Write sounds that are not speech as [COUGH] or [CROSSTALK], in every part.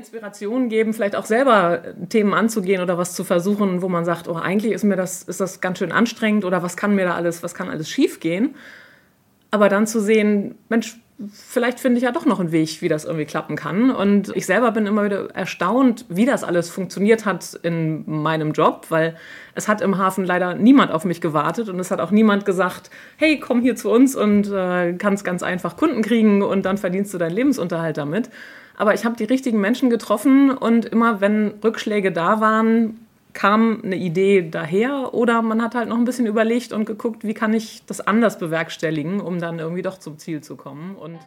Inspiration geben, vielleicht auch selber Themen anzugehen oder was zu versuchen, wo man sagt, oh, eigentlich ist mir das, ist das ganz schön anstrengend oder was kann mir da alles, was kann alles schiefgehen. Aber dann zu sehen, Mensch, vielleicht finde ich ja doch noch einen Weg, wie das irgendwie klappen kann. Und ich selber bin immer wieder erstaunt, wie das alles funktioniert hat in meinem Job, weil es hat im Hafen leider niemand auf mich gewartet und es hat auch niemand gesagt, hey, komm hier zu uns und äh, kannst ganz einfach Kunden kriegen und dann verdienst du deinen Lebensunterhalt damit. Aber ich habe die richtigen Menschen getroffen und immer wenn Rückschläge da waren, kam eine Idee daher oder man hat halt noch ein bisschen überlegt und geguckt, wie kann ich das anders bewerkstelligen, um dann irgendwie doch zum Ziel zu kommen. Und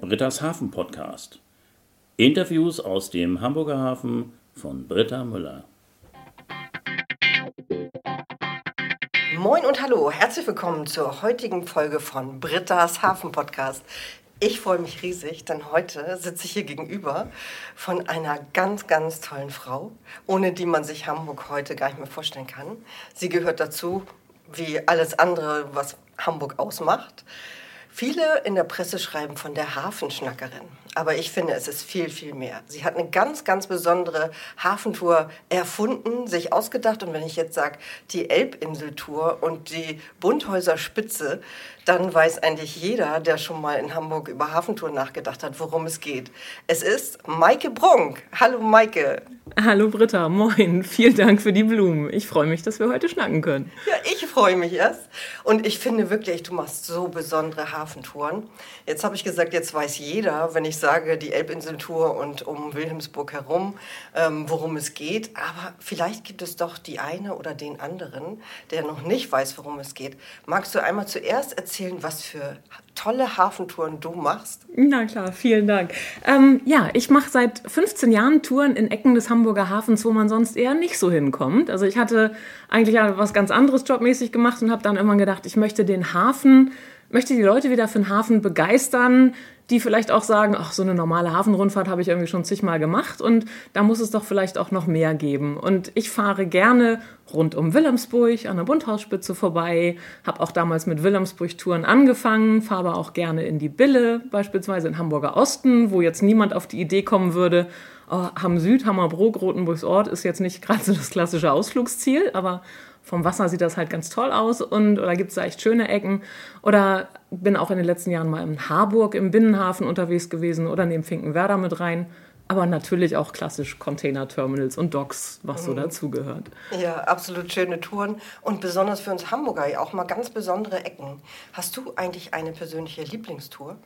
Britta's Hafen Podcast. Interviews aus dem Hamburger Hafen von Britta Müller. Moin und hallo, herzlich willkommen zur heutigen Folge von Britta's Hafen Podcast. Ich freue mich riesig, denn heute sitze ich hier gegenüber von einer ganz, ganz tollen Frau, ohne die man sich Hamburg heute gar nicht mehr vorstellen kann. Sie gehört dazu, wie alles andere, was Hamburg ausmacht. Viele in der Presse schreiben von der Hafenschnackerin. Aber ich finde, es ist viel, viel mehr. Sie hat eine ganz, ganz besondere Hafentour erfunden, sich ausgedacht. Und wenn ich jetzt sage, die Elbinseltour und die Bunthäuser Spitze, dann weiß eigentlich jeder, der schon mal in Hamburg über Hafentour nachgedacht hat, worum es geht. Es ist Maike Brunk. Hallo Maike. Hallo Britta, moin. Vielen Dank für die Blumen. Ich freue mich, dass wir heute schnacken können. Ja, ich freue mich erst. Und ich finde wirklich, du machst so besondere Hafentouren. Jetzt habe ich gesagt, jetzt weiß jeder, wenn ich sage, die Elbinseltour und um Wilhelmsburg herum, ähm, worum es geht. Aber vielleicht gibt es doch die eine oder den anderen, der noch nicht weiß, worum es geht. Magst du einmal zuerst erzählen, was für tolle Hafentouren du machst? Na klar, vielen Dank. Ähm, ja, ich mache seit 15 Jahren Touren in Ecken des Hamburger Hafens, wo man sonst eher nicht so hinkommt. Also ich hatte eigentlich was ganz anderes jobmäßig gemacht und habe dann irgendwann gedacht, ich möchte den Hafen möchte die Leute wieder für den Hafen begeistern, die vielleicht auch sagen, ach, so eine normale Hafenrundfahrt habe ich irgendwie schon zigmal gemacht und da muss es doch vielleicht auch noch mehr geben. Und ich fahre gerne rund um Wilhelmsburg an der Bundhausspitze vorbei, habe auch damals mit Wilhelmsburg-Touren angefangen, fahre auch gerne in die Bille, beispielsweise in Hamburger Osten, wo jetzt niemand auf die Idee kommen würde, oh, Hamm Süd, Hammerbrook, Rotenburgs Ort ist jetzt nicht gerade so das klassische Ausflugsziel, aber vom Wasser sieht das halt ganz toll aus und oder gibt es da echt schöne Ecken. Oder bin auch in den letzten Jahren mal in Harburg im Binnenhafen unterwegs gewesen oder neben Finkenwerder mit rein. Aber natürlich auch klassisch Container-Terminals und Docks, was so mhm. dazugehört. Ja, absolut schöne Touren und besonders für uns Hamburger auch mal ganz besondere Ecken. Hast du eigentlich eine persönliche Lieblingstour?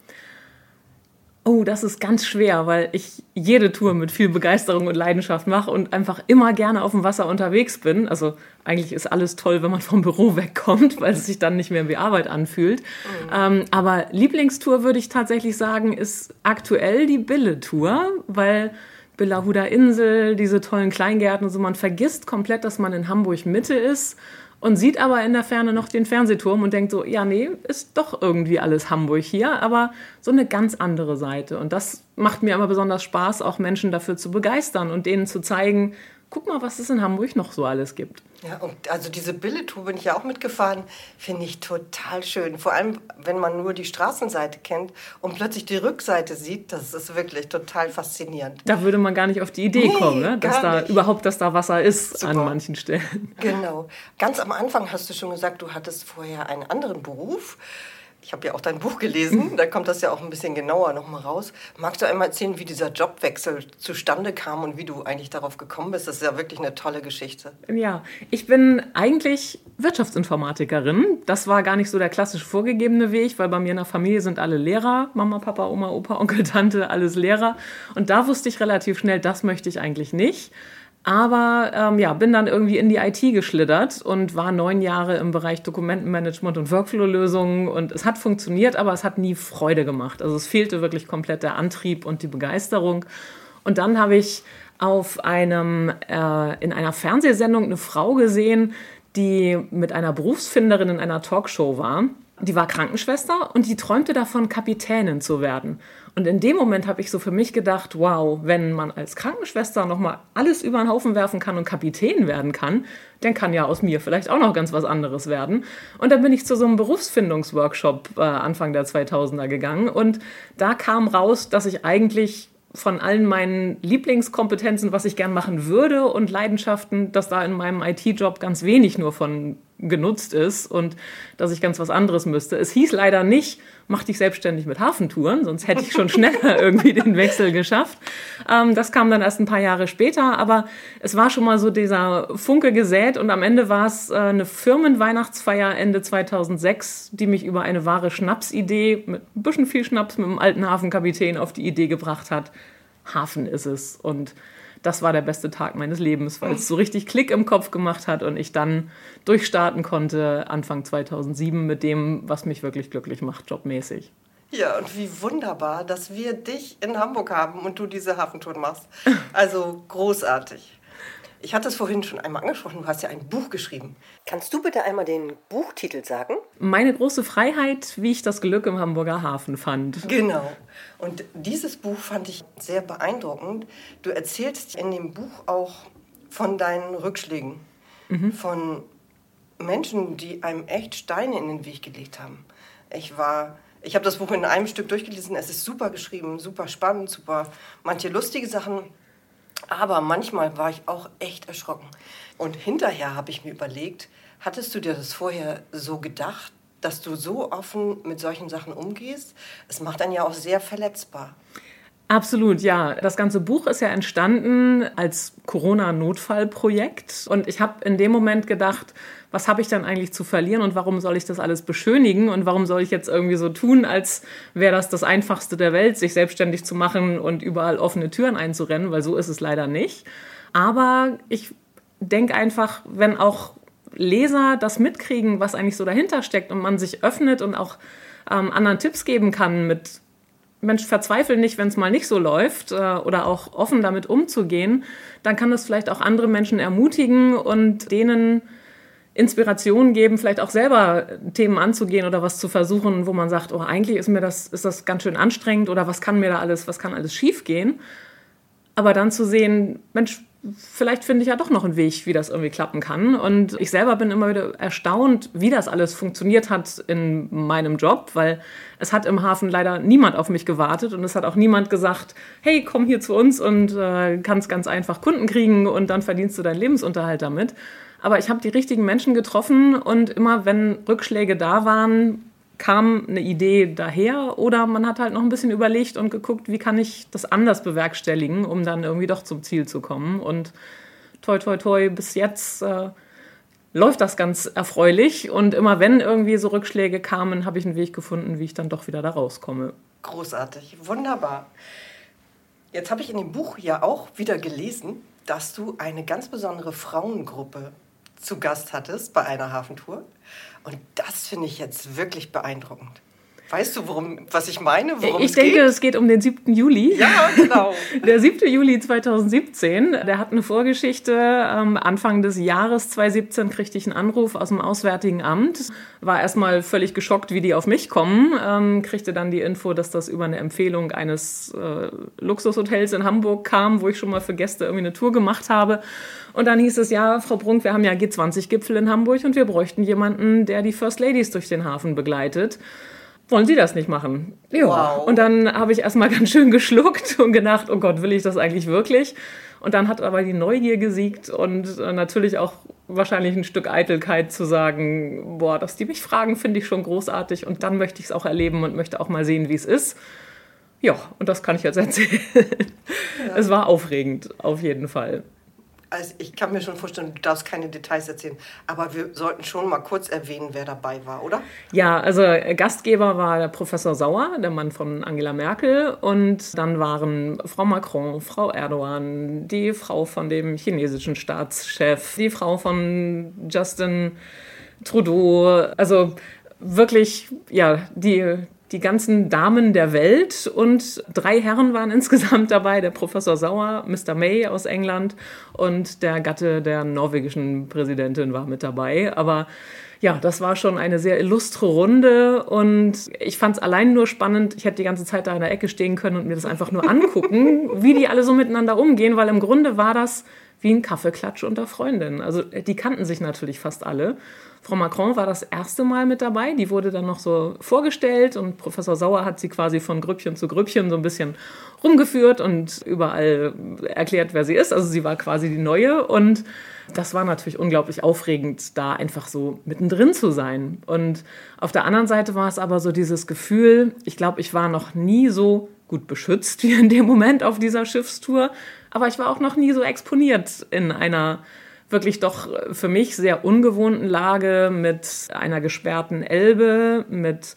Oh, das ist ganz schwer, weil ich jede Tour mit viel Begeisterung und Leidenschaft mache und einfach immer gerne auf dem Wasser unterwegs bin. Also eigentlich ist alles toll, wenn man vom Büro [LAUGHS] wegkommt, weil es sich dann nicht mehr wie Arbeit anfühlt. Mhm. Ähm, aber Lieblingstour würde ich tatsächlich sagen, ist aktuell die Bille-Tour, weil Billahuda Insel, diese tollen Kleingärten und so, man vergisst komplett, dass man in Hamburg Mitte ist und sieht aber in der Ferne noch den Fernsehturm und denkt so, ja, nee, ist doch irgendwie alles Hamburg hier, aber so eine ganz andere Seite. Und das macht mir aber besonders Spaß, auch Menschen dafür zu begeistern und denen zu zeigen, guck mal, was es in Hamburg noch so alles gibt. Ja, und also diese Billetour bin ich ja auch mitgefahren, finde ich total schön. Vor allem, wenn man nur die Straßenseite kennt und plötzlich die Rückseite sieht, das ist wirklich total faszinierend. Da würde man gar nicht auf die Idee nee, kommen, ne? dass da nicht. überhaupt, dass da Wasser ist Super. an manchen Stellen. Genau. Ganz am Anfang hast du schon gesagt, du hattest vorher einen anderen Beruf ich habe ja auch dein Buch gelesen, da kommt das ja auch ein bisschen genauer nochmal raus. Magst du einmal erzählen, wie dieser Jobwechsel zustande kam und wie du eigentlich darauf gekommen bist? Das ist ja wirklich eine tolle Geschichte. Ja, ich bin eigentlich Wirtschaftsinformatikerin. Das war gar nicht so der klassisch vorgegebene Weg, weil bei mir in der Familie sind alle Lehrer. Mama, Papa, Oma, Opa, [LAUGHS] Onkel, Tante, alles Lehrer. Und da wusste ich relativ schnell, das möchte ich eigentlich nicht. Aber ähm, ja, bin dann irgendwie in die IT geschlittert und war neun Jahre im Bereich Dokumentenmanagement und Workflow-Lösungen und es hat funktioniert, aber es hat nie Freude gemacht. Also es fehlte wirklich komplett der Antrieb und die Begeisterung. Und dann habe ich auf einem, äh, in einer Fernsehsendung eine Frau gesehen, die mit einer Berufsfinderin in einer Talkshow war die war Krankenschwester und die träumte davon, Kapitänin zu werden. Und in dem Moment habe ich so für mich gedacht, wow, wenn man als Krankenschwester nochmal alles über den Haufen werfen kann und Kapitän werden kann, dann kann ja aus mir vielleicht auch noch ganz was anderes werden. Und dann bin ich zu so einem Berufsfindungsworkshop äh, Anfang der 2000er gegangen und da kam raus, dass ich eigentlich von allen meinen Lieblingskompetenzen, was ich gern machen würde und Leidenschaften, dass da in meinem IT-Job ganz wenig nur von genutzt ist und dass ich ganz was anderes müsste. Es hieß leider nicht, mach dich selbstständig mit Hafentouren, sonst hätte ich schon [LAUGHS] schneller irgendwie den Wechsel geschafft. Ähm, das kam dann erst ein paar Jahre später, aber es war schon mal so dieser Funke gesät und am Ende war es äh, eine Firmenweihnachtsfeier Ende 2006, die mich über eine wahre Schnapsidee mit ein bisschen viel Schnaps mit dem alten Hafenkapitän auf die Idee gebracht hat. Hafen ist es und das war der beste Tag meines Lebens, weil es so richtig Klick im Kopf gemacht hat und ich dann durchstarten konnte Anfang 2007 mit dem, was mich wirklich glücklich macht, jobmäßig. Ja, und wie wunderbar, dass wir dich in Hamburg haben und du diese Hafentour machst. Also großartig. Ich hatte es vorhin schon einmal angesprochen, du hast ja ein Buch geschrieben. Kannst du bitte einmal den Buchtitel sagen? Meine große Freiheit, wie ich das Glück im Hamburger Hafen fand. Genau. Und dieses Buch fand ich sehr beeindruckend. Du erzählst in dem Buch auch von deinen Rückschlägen, mhm. von Menschen, die einem echt Steine in den Weg gelegt haben. Ich war ich habe das Buch in einem Stück durchgelesen. Es ist super geschrieben, super spannend, super manche lustige Sachen. Aber manchmal war ich auch echt erschrocken. Und hinterher habe ich mir überlegt, hattest du dir das vorher so gedacht, dass du so offen mit solchen Sachen umgehst? Es macht einen ja auch sehr verletzbar. Absolut, ja. Das ganze Buch ist ja entstanden als Corona-Notfallprojekt. Und ich habe in dem Moment gedacht, was habe ich dann eigentlich zu verlieren und warum soll ich das alles beschönigen und warum soll ich jetzt irgendwie so tun, als wäre das das Einfachste der Welt, sich selbstständig zu machen und überall offene Türen einzurennen, weil so ist es leider nicht. Aber ich denke einfach, wenn auch Leser das mitkriegen, was eigentlich so dahinter steckt und man sich öffnet und auch ähm, anderen Tipps geben kann mit Mensch, verzweifle nicht, wenn es mal nicht so läuft äh, oder auch offen damit umzugehen, dann kann das vielleicht auch andere Menschen ermutigen und denen Inspiration geben, vielleicht auch selber Themen anzugehen oder was zu versuchen, wo man sagt, oh, eigentlich ist mir das, ist das ganz schön anstrengend oder was kann mir da alles, was kann alles schiefgehen. Aber dann zu sehen, Mensch, vielleicht finde ich ja doch noch einen Weg, wie das irgendwie klappen kann. Und ich selber bin immer wieder erstaunt, wie das alles funktioniert hat in meinem Job, weil es hat im Hafen leider niemand auf mich gewartet und es hat auch niemand gesagt, hey, komm hier zu uns und äh, kannst ganz einfach Kunden kriegen und dann verdienst du deinen Lebensunterhalt damit. Aber ich habe die richtigen Menschen getroffen und immer wenn Rückschläge da waren, kam eine Idee daher oder man hat halt noch ein bisschen überlegt und geguckt, wie kann ich das anders bewerkstelligen, um dann irgendwie doch zum Ziel zu kommen. Und toi, toi, toi, bis jetzt äh, läuft das ganz erfreulich. Und immer wenn irgendwie so Rückschläge kamen, habe ich einen Weg gefunden, wie ich dann doch wieder da rauskomme. Großartig, wunderbar. Jetzt habe ich in dem Buch ja auch wieder gelesen, dass du eine ganz besondere Frauengruppe zu Gast hattest bei einer Hafentour. Und das finde ich jetzt wirklich beeindruckend. Weißt du, worum, was ich meine? Worum ich es denke, geht? es geht um den 7. Juli. Ja, genau. [LAUGHS] Der 7. Juli 2017, der hat eine Vorgeschichte. Ähm, Anfang des Jahres 2017 kriegte ich einen Anruf aus dem Auswärtigen Amt. War erstmal völlig geschockt, wie die auf mich kommen. Ähm, kriegte dann die Info, dass das über eine Empfehlung eines äh, Luxushotels in Hamburg kam, wo ich schon mal für Gäste irgendwie eine Tour gemacht habe. Und dann hieß es, ja, Frau Brunk, wir haben ja G20-Gipfel in Hamburg und wir bräuchten jemanden, der die First Ladies durch den Hafen begleitet wollen Sie das nicht machen? Ja. Wow. Und dann habe ich erstmal [LAUGHS] ganz schön geschluckt und gedacht, oh Gott, will ich das eigentlich wirklich? Und dann hat aber die Neugier gesiegt und äh, natürlich auch wahrscheinlich ein Stück Eitelkeit zu sagen, boah, dass die mich fragen, finde ich schon großartig und dann möchte ich es auch erleben und möchte auch mal sehen, wie es ist. Ja, und das kann ich jetzt [LAUGHS] erzählen. Ja. Es war aufregend, auf jeden Fall also ich kann mir schon vorstellen, du darfst keine Details erzählen, aber wir sollten schon mal kurz erwähnen, wer dabei war, oder? Ja, also äh, Gastgeber war der Professor Sauer, der Mann von Angela Merkel, und dann waren Frau Macron, Frau Erdogan, die Frau von dem chinesischen Staatschef, die Frau von Justin Trudeau, also wirklich, ja, die die ganzen Damen der Welt und drei Herren waren [LAUGHS] insgesamt dabei, der Professor Sauer, Mr. May aus England und der Gatte der norwegischen Präsidentin war mit dabei. Aber ja, das war schon eine sehr illustre Runde und ich fand es allein nur spannend. Ich hätte die ganze Zeit da in der Ecke stehen können und mir das einfach nur angucken, [LAUGHS] wie die alle so miteinander umgehen, weil im Grunde war das wie ein Kaffeeklatsch unter Freundinnen. Also die kannten sich natürlich fast alle. Frau Macron war das erste Mal mit dabei. Die wurde dann noch so vorgestellt und Professor Sauer hat sie quasi von Grüppchen zu Grüppchen so ein bisschen rumgeführt und überall erklärt, wer sie ist. Also sie war quasi die Neue und das war natürlich unglaublich aufregend, da einfach so mittendrin zu sein. Und auf der anderen Seite war es aber so dieses Gefühl, ich glaube, ich war noch nie so gut beschützt [LAUGHS] wie in dem Moment auf dieser Schiffstour, aber ich war auch noch nie so exponiert in einer wirklich doch für mich sehr ungewohnten Lage mit einer gesperrten Elbe, mit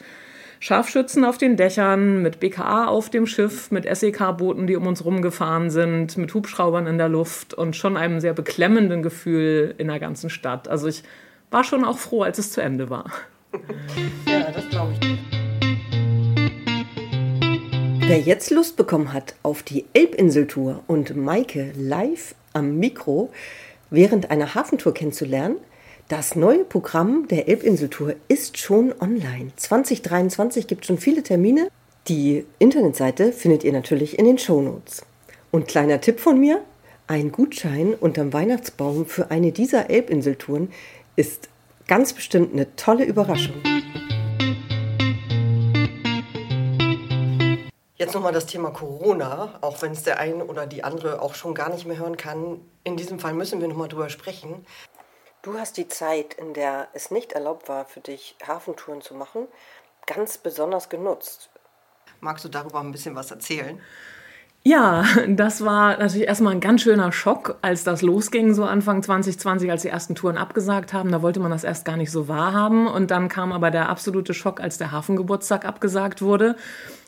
Scharfschützen auf den Dächern, mit BKA auf dem Schiff, mit SEK-Booten, die um uns rumgefahren sind, mit Hubschraubern in der Luft und schon einem sehr beklemmenden Gefühl in der ganzen Stadt. Also ich war schon auch froh, als es zu Ende war. Ja, das glaube ich. Wer jetzt Lust bekommen hat auf die Elbinseltour und Maike live am Mikro, während einer Hafentour kennenzulernen. Das neue Programm der Elbinseltour ist schon online. 2023 gibt es schon viele Termine. Die Internetseite findet ihr natürlich in den Shownotes. Und kleiner Tipp von mir, ein Gutschein unterm Weihnachtsbaum für eine dieser Elbinseltouren ist ganz bestimmt eine tolle Überraschung. Jetzt nochmal das Thema Corona, auch wenn es der eine oder die andere auch schon gar nicht mehr hören kann. In diesem Fall müssen wir nochmal drüber sprechen. Du hast die Zeit, in der es nicht erlaubt war, für dich Hafentouren zu machen, ganz besonders genutzt. Magst du darüber ein bisschen was erzählen? Ja, das war natürlich erstmal ein ganz schöner Schock, als das losging, so Anfang 2020, als die ersten Touren abgesagt haben. Da wollte man das erst gar nicht so wahrhaben. Und dann kam aber der absolute Schock, als der Hafengeburtstag abgesagt wurde.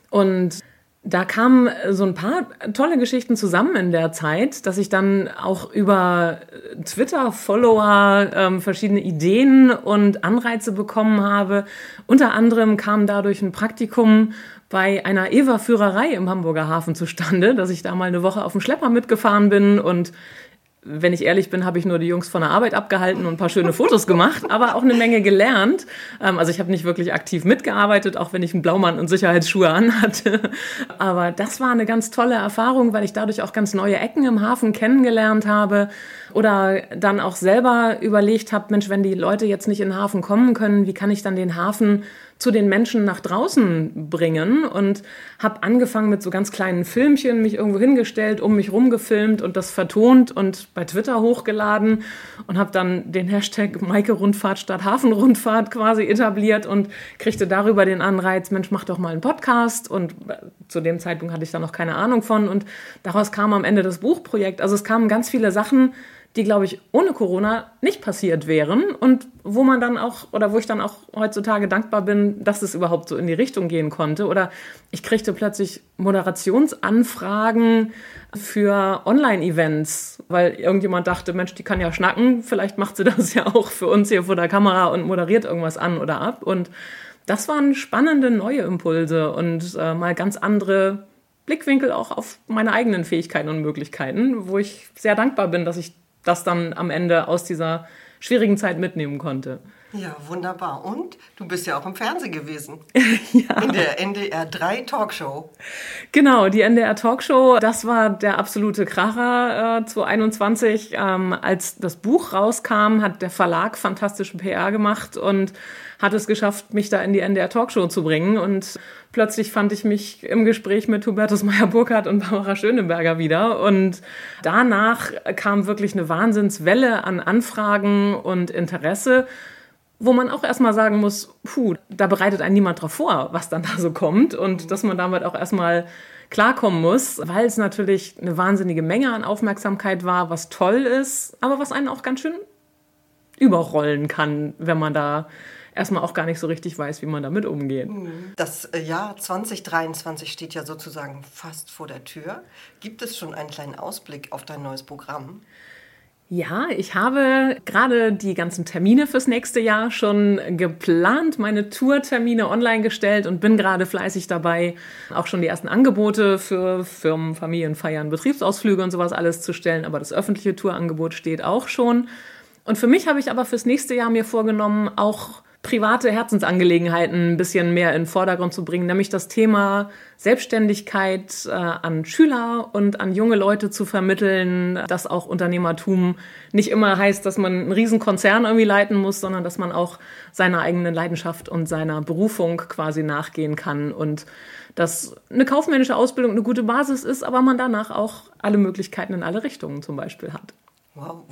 Und da kamen so ein paar tolle Geschichten zusammen in der Zeit, dass ich dann auch über Twitter-Follower ähm, verschiedene Ideen und Anreize bekommen habe. Unter anderem kam dadurch ein Praktikum bei einer Eva-Führerei im Hamburger Hafen zustande, dass ich da mal eine Woche auf dem Schlepper mitgefahren bin und wenn ich ehrlich bin, habe ich nur die Jungs von der Arbeit abgehalten und ein paar schöne Fotos gemacht, aber auch eine Menge gelernt. Ähm, also ich habe nicht wirklich aktiv mitgearbeitet, auch wenn ich einen Blaumann und Sicherheitsschuhe anhatte. Aber das war eine ganz tolle Erfahrung, weil ich dadurch auch ganz neue Ecken im Hafen kennengelernt habe oder dann auch selber überlegt habe, Mensch, wenn die Leute jetzt nicht in den Hafen kommen können, wie kann ich dann den Hafen zu den Menschen nach draußen bringen und habe angefangen mit so ganz kleinen Filmchen, mich irgendwo hingestellt, um mich rumgefilmt und das vertont und bei Twitter hochgeladen und habe dann den Hashtag Maike Rundfahrt statt Hafenrundfahrt quasi etabliert und kriegte darüber den Anreiz, Mensch, mach doch mal einen Podcast und zu dem Zeitpunkt hatte ich da noch keine Ahnung von und daraus kam am Ende das Buchprojekt. Also es kamen ganz viele Sachen, die, glaube ich, ohne Corona nicht passiert wären und wo man dann auch, oder wo ich dann auch heutzutage dankbar bin, dass es überhaupt so in die Richtung gehen konnte. Oder ich kriegte plötzlich Moderationsanfragen für Online-Events, weil irgendjemand dachte, Mensch, die kann ja schnacken, vielleicht macht sie das [LAUGHS] ja auch für uns hier vor der Kamera und moderiert irgendwas an oder ab. Und das waren spannende neue Impulse und äh, mal ganz andere Blickwinkel auch auf meine eigenen Fähigkeiten und Möglichkeiten, wo ich sehr dankbar bin, dass ich das dann am Ende aus dieser schwierigen Zeit mitnehmen konnte. Ja, wunderbar. Und du bist ja auch im Fernsehen gewesen. [LAUGHS] ja. In der NDR 3 Talkshow. Genau, die NDR Talkshow, das war der absolute Kracher äh, 2021. Ähm, als das Buch rauskam, hat der Verlag fantastische PR gemacht und hat es geschafft, mich da in die NDR Talkshow zu bringen. Und plötzlich fand ich mich im Gespräch mit Hubertus Meyer-Burkhardt und Barbara Schöneberger wieder. Und danach kam wirklich eine Wahnsinnswelle an Anfragen und Interesse wo man auch erstmal sagen muss, puh, da bereitet einen niemand drauf vor, was dann da so kommt und dass man damit auch erstmal klarkommen muss, weil es natürlich eine wahnsinnige Menge an Aufmerksamkeit war, was toll ist, aber was einen auch ganz schön überrollen kann, wenn man da erstmal auch gar nicht so richtig weiß, wie man damit umgeht. Mhm. Das äh, Jahr 2023 steht ja sozusagen fast vor der Tür. Gibt es schon einen kleinen Ausblick auf dein neues Programm? Ja, ich habe gerade die ganzen Termine fürs nächste Jahr schon geplant, meine Tourtermine online gestellt und bin gerade fleißig dabei, auch schon die ersten Angebote für Firmen, Familienfeiern, Betriebsausflüge und sowas alles zu stellen. Aber das öffentliche Tourangebot steht auch schon. Und für mich habe ich aber fürs nächste Jahr mir vorgenommen, auch private Herzensangelegenheiten ein bisschen mehr in den Vordergrund zu bringen, nämlich das Thema Selbstständigkeit äh, an Schüler und an junge Leute zu vermitteln, dass auch Unternehmertum nicht immer heißt, dass man einen riesen Konzern irgendwie leiten muss, sondern dass man auch seiner eigenen Leidenschaft und seiner Berufung quasi nachgehen kann und dass eine kaufmännische Ausbildung eine gute Basis ist, aber man danach auch alle Möglichkeiten in alle Richtungen zum Beispiel hat. Wow.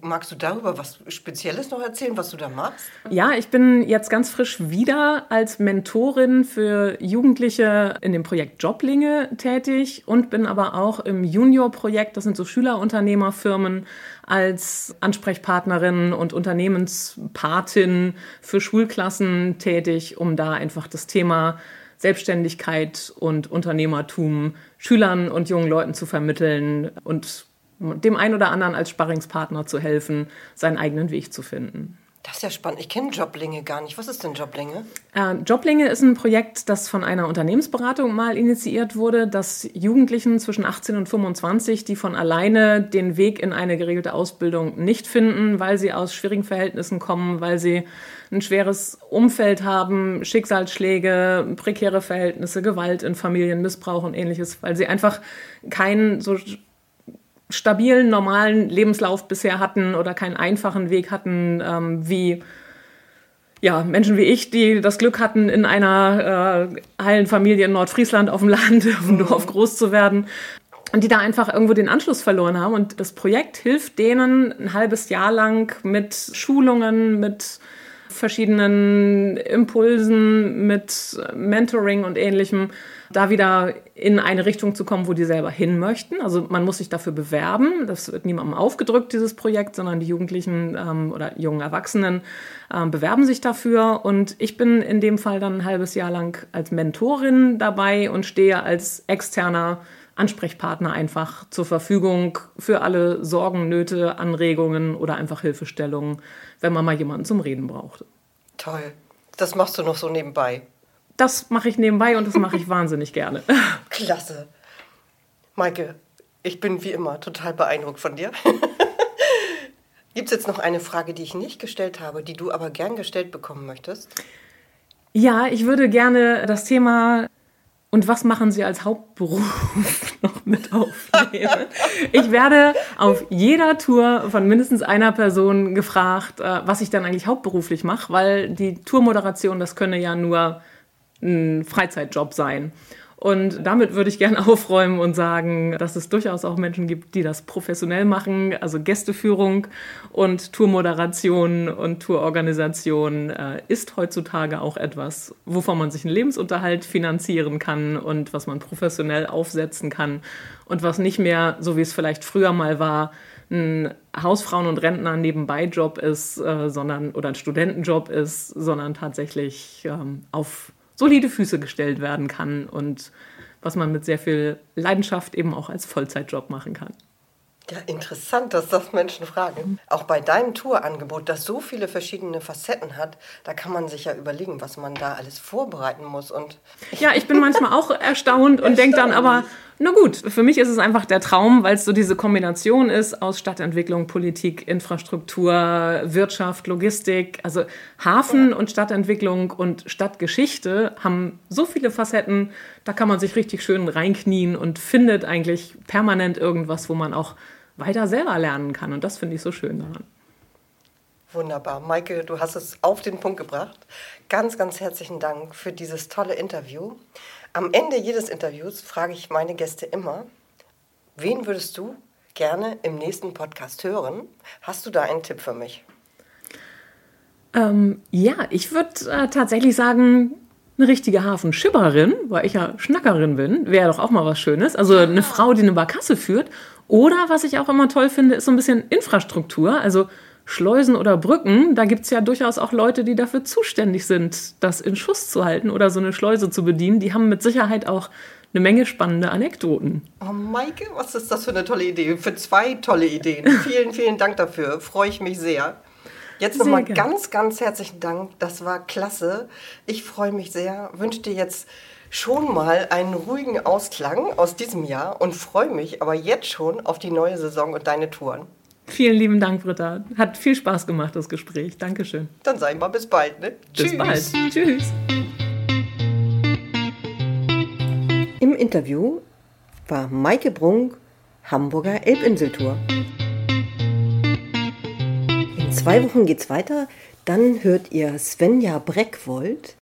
Magst du darüber was Spezielles noch erzählen, was du da machst? Ja, ich bin jetzt ganz frisch wieder als Mentorin für Jugendliche in dem Projekt Joblinge tätig und bin aber auch im Junior-Projekt, das sind so Schülerunternehmerfirmen, als Ansprechpartnerin und Unternehmenspatin für Schulklassen tätig, um da einfach das Thema Selbstständigkeit und Unternehmertum Schülern und jungen Leuten zu vermitteln und dem einen oder anderen als Sparringspartner zu helfen, seinen eigenen Weg zu finden. Das ist ja spannend. Ich kenne Joblinge gar nicht. Was ist denn Joblinge? Äh, Joblinge ist ein Projekt, das von einer Unternehmensberatung mal initiiert wurde, dass Jugendlichen zwischen 18 und 25, die von alleine den Weg in eine geregelte Ausbildung nicht finden, weil sie aus schwierigen Verhältnissen kommen, weil sie ein schweres Umfeld haben, Schicksalsschläge, prekäre Verhältnisse, Gewalt in Familien, Missbrauch und ähnliches, weil sie einfach keinen so stabilen, normalen Lebenslauf bisher hatten oder keinen einfachen Weg hatten, ähm, wie ja, Menschen wie ich, die das Glück hatten, in einer äh, heilen Familie in Nordfriesland auf dem Land, [LAUGHS] auf dem Dorf groß zu werden. Und die da einfach irgendwo den Anschluss verloren haben. Und das Projekt hilft denen ein halbes Jahr lang mit Schulungen, mit verschiedenen Impulsen, mit Mentoring und ähnlichem, da wieder in eine Richtung zu kommen, wo die selber hin möchten. Also man muss sich dafür bewerben. Das wird niemandem aufgedrückt, dieses Projekt, sondern die Jugendlichen ähm, oder jungen Erwachsenen ähm, bewerben sich dafür. Und ich bin in dem Fall dann ein halbes Jahr lang als Mentorin dabei und stehe als externer Ansprechpartner einfach zur Verfügung für alle Sorgen, Nöte, Anregungen oder einfach Hilfestellungen, wenn man mal jemanden zum Reden braucht. Toll. Das machst du noch so nebenbei das mache ich nebenbei und das mache ich [LAUGHS] wahnsinnig gerne. Klasse. Maike, ich bin wie immer total beeindruckt von dir. [LAUGHS] Gibt es jetzt noch eine Frage, die ich nicht gestellt habe, die du aber gern gestellt bekommen möchtest? Ja, ich würde gerne das Thema und was machen Sie als Hauptberuf [LAUGHS] noch mit aufnehmen? ich werde auf jeder Tour von mindestens einer Person gefragt, äh, was ich dann eigentlich hauptberuflich mache, weil die Tourmoderation, das könne ja nur ein Freizeitjob sein. Und damit würde ich gerne [LAUGHS] aufräumen und sagen, dass es durchaus auch Menschen gibt, die das professionell machen. Also Gästeführung und Tourmoderation und Tourorganisation äh, ist heutzutage auch etwas, wovon man sich einen Lebensunterhalt finanzieren kann und was man professionell aufsetzen kann und was nicht mehr, so wie es vielleicht früher mal war, ein Hausfrauen- und Rentner nebenbei-Job ist, äh, sondern oder ein Studentenjob ist, sondern tatsächlich ähm, auf solide Füße gestellt werden kann und was man mit sehr viel Leidenschaft eben auch als Vollzeitjob machen kann. Ja, interessant, dass das Menschen fragen. Auch bei deinem Tourangebot, das so viele verschiedene Facetten hat, da kann man sich ja überlegen, was man da alles vorbereiten muss. Und ja, ich bin manchmal auch [LAUGHS] erstaunt und denke dann aber, na gut, für mich ist es einfach der Traum, weil es so diese Kombination ist aus Stadtentwicklung, Politik, Infrastruktur, Wirtschaft, Logistik. Also Hafen und Stadtentwicklung und Stadtgeschichte haben so viele Facetten, da kann man sich richtig schön reinknien und findet eigentlich permanent irgendwas, wo man auch weiter selber lernen kann. Und das finde ich so schön daran. Wunderbar. Maike, du hast es auf den Punkt gebracht. Ganz, ganz herzlichen Dank für dieses tolle Interview. Am Ende jedes Interviews frage ich meine Gäste immer, wen würdest du gerne im nächsten Podcast hören? Hast du da einen Tipp für mich? Ähm, ja, ich würde äh, tatsächlich sagen, eine richtige Hafenschipperin, weil ich ja Schnackerin bin, wäre doch auch mal was Schönes. Also eine Frau, die eine Barkasse führt. Oder was ich auch immer toll finde, ist so ein bisschen Infrastruktur. Also Schleusen oder Brücken, da gibt es ja durchaus auch Leute, die dafür zuständig sind, das in Schuss zu halten oder so eine Schleuse zu bedienen. Die haben mit Sicherheit auch eine Menge spannende Anekdoten. Oh, Maike, was ist das für eine tolle Idee? Für zwei tolle Ideen. [LAUGHS] vielen, vielen Dank dafür. Freue ich mich sehr. Jetzt nochmal ganz, ganz herzlichen Dank. Das war klasse. Ich freue mich sehr. Wünsche dir jetzt schon mal einen ruhigen Ausklang aus diesem Jahr und freue mich aber jetzt schon auf die neue Saison und deine Touren. Vielen lieben Dank, Britta. Hat viel Spaß gemacht, das Gespräch. Dankeschön. Dann sagen wir bis bald. Ne? Bis Tschüss. bald. Tschüss. Im Interview war Maike Brunk, Hamburger Elbinseltour. In zwei Wochen geht's weiter. Dann hört ihr Svenja Breckwold,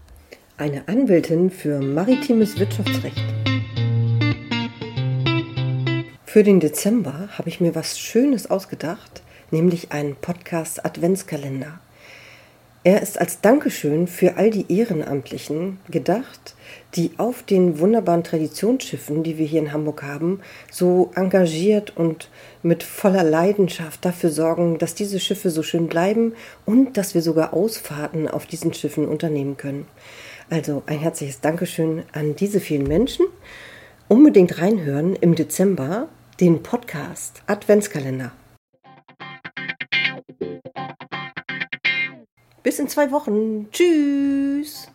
eine Anwältin für maritimes Wirtschaftsrecht. Für den Dezember habe ich mir was Schönes ausgedacht, nämlich einen Podcast Adventskalender. Er ist als Dankeschön für all die Ehrenamtlichen gedacht, die auf den wunderbaren Traditionsschiffen, die wir hier in Hamburg haben, so engagiert und mit voller Leidenschaft dafür sorgen, dass diese Schiffe so schön bleiben und dass wir sogar Ausfahrten auf diesen Schiffen unternehmen können. Also ein herzliches Dankeschön an diese vielen Menschen. Unbedingt reinhören im Dezember den Podcast Adventskalender. Bis in zwei Wochen. Tschüss.